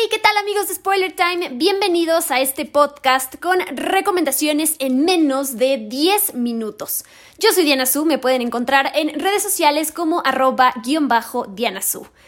Hey, ¿qué tal amigos de Spoiler Time? Bienvenidos a este podcast con recomendaciones en menos de 10 minutos. Yo soy Diana Su, me pueden encontrar en redes sociales como arroba guion bajo Diana.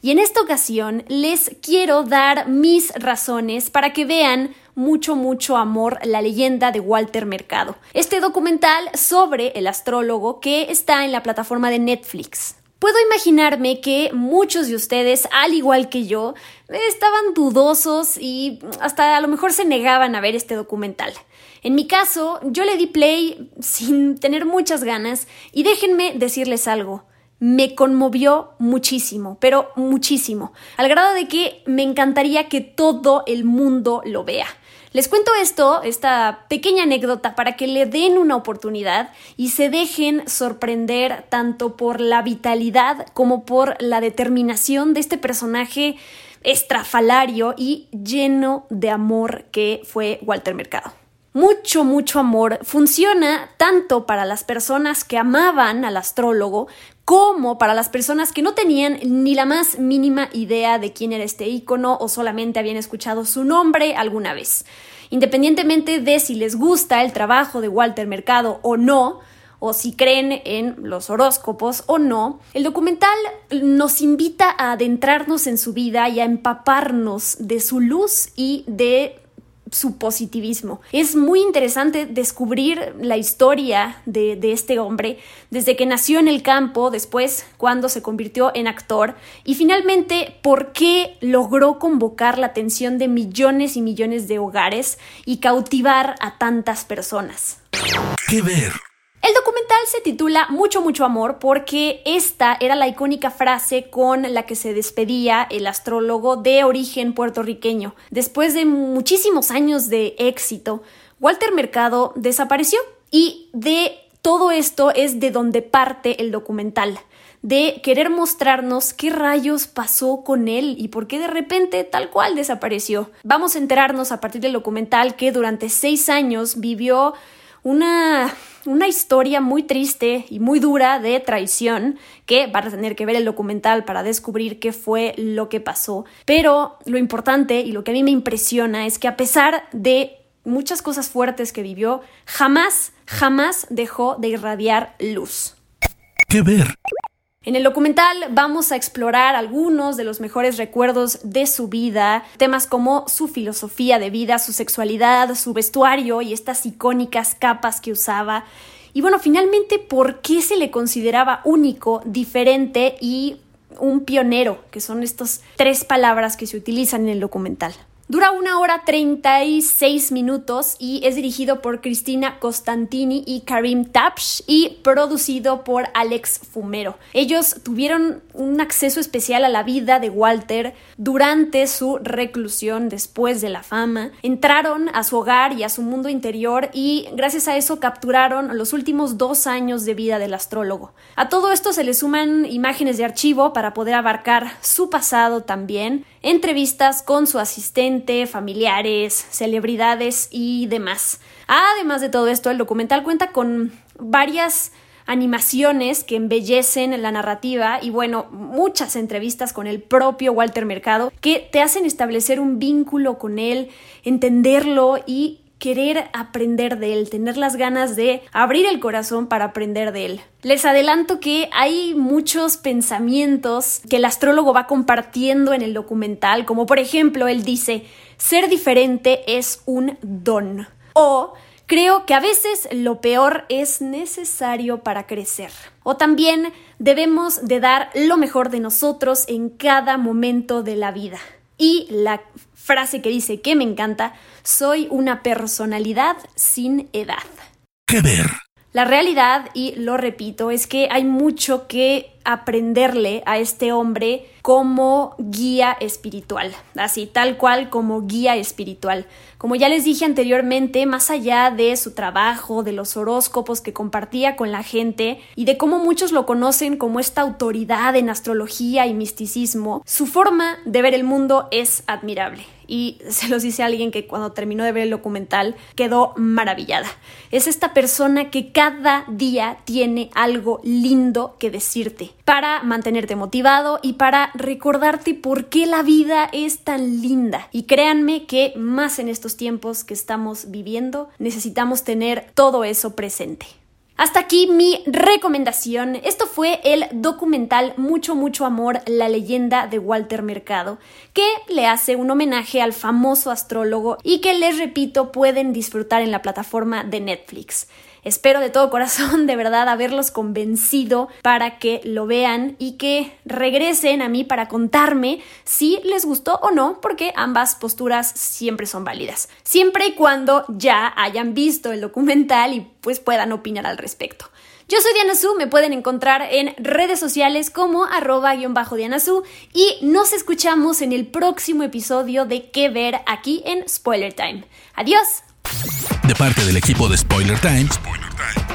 Y en esta ocasión les quiero dar mis razones para que vean mucho, mucho amor, la leyenda de Walter Mercado. Este documental sobre el astrólogo que está en la plataforma de Netflix. Puedo imaginarme que muchos de ustedes, al igual que yo, estaban dudosos y hasta a lo mejor se negaban a ver este documental. En mi caso, yo le di play sin tener muchas ganas y déjenme decirles algo. Me conmovió muchísimo, pero muchísimo, al grado de que me encantaría que todo el mundo lo vea. Les cuento esto, esta pequeña anécdota, para que le den una oportunidad y se dejen sorprender tanto por la vitalidad como por la determinación de este personaje estrafalario y lleno de amor que fue Walter Mercado mucho, mucho amor funciona tanto para las personas que amaban al astrólogo como para las personas que no tenían ni la más mínima idea de quién era este ícono o solamente habían escuchado su nombre alguna vez. Independientemente de si les gusta el trabajo de Walter Mercado o no, o si creen en los horóscopos o no, el documental nos invita a adentrarnos en su vida y a empaparnos de su luz y de su positivismo. Es muy interesante descubrir la historia de, este hombre desde que nació en el campo, después cuando se convirtió en actor y finalmente por qué logró convocar la atención de millones y millones de hogares y cautivar a tantas personas. ¿Qué ver? El documental se titula Mucho, mucho amor porque esta era la icónica frase con la que se despedía el astrólogo de origen puertorriqueño. Después de muchísimos años de éxito, Walter Mercado desapareció y de todo esto es de donde parte el documental de querer mostrarnos qué rayos pasó con él y por qué de repente tal cual desapareció. Vamos a enterarnos a partir del documental que durante seis años vivió una, una historia muy triste y muy dura de traición que van a tener que ver el documental para descubrir qué fue lo que pasó. Pero lo importante y lo que a mí me impresiona es que a pesar de muchas cosas fuertes que vivió, jamás, jamás dejó de irradiar luz. ¿Qué ver? En el documental vamos a explorar algunos de los mejores recuerdos de su vida, temas como su filosofía de vida, su sexualidad, su vestuario y estas icónicas capas que usaba. Y bueno, finalmente, ¿por qué se le consideraba único, diferente y un pionero? Que son estas tres palabras que se utilizan en el documental. Dura una hora 36 minutos y es dirigido por Cristina Costantini y Karim Tapsh y producido por Alex Fumero. Ellos tuvieron un acceso especial a la vida de Walter durante su reclusión después de la fama. Entraron a su hogar y a su mundo interior y gracias a eso capturaron los últimos dos años de vida del astrólogo. A todo esto se le suman imágenes de archivo para poder abarcar su pasado también, entrevistas con su asistente, familiares, celebridades y demás. Además de todo esto, el documental cuenta con varias animaciones que embellecen la narrativa y bueno, muchas entrevistas con el propio Walter Mercado que te hacen establecer un vínculo con él, entenderlo y querer aprender de él, tener las ganas de abrir el corazón para aprender de él. Les adelanto que hay muchos pensamientos que el astrólogo va compartiendo en el documental, como por ejemplo él dice, ser diferente es un don. O Creo que a veces lo peor es necesario para crecer. O también debemos de dar lo mejor de nosotros en cada momento de la vida. Y la frase que dice que me encanta, soy una personalidad sin edad. ¿Qué ver? La realidad, y lo repito, es que hay mucho que aprenderle a este hombre como guía espiritual, así tal cual como guía espiritual. Como ya les dije anteriormente, más allá de su trabajo, de los horóscopos que compartía con la gente y de cómo muchos lo conocen como esta autoridad en astrología y misticismo, su forma de ver el mundo es admirable y se los dice a alguien que cuando terminó de ver el documental quedó maravillada. Es esta persona que cada día tiene algo lindo que decirte para mantenerte motivado y para recordarte por qué la vida es tan linda. Y créanme que más en estos tiempos que estamos viviendo necesitamos tener todo eso presente. Hasta aquí mi recomendación. Esto fue el documental Mucho, mucho amor, la leyenda de Walter Mercado, que le hace un homenaje al famoso astrólogo y que les repito pueden disfrutar en la plataforma de Netflix. Espero de todo corazón, de verdad, haberlos convencido para que lo vean y que regresen a mí para contarme si les gustó o no, porque ambas posturas siempre son válidas. Siempre y cuando ya hayan visto el documental y pues puedan opinar al respecto. Yo soy Diana Su, me pueden encontrar en redes sociales como arroba-diana Su y nos escuchamos en el próximo episodio de ¿Qué ver aquí en Spoiler Time. Adiós. De parte del equipo de Spoiler Times,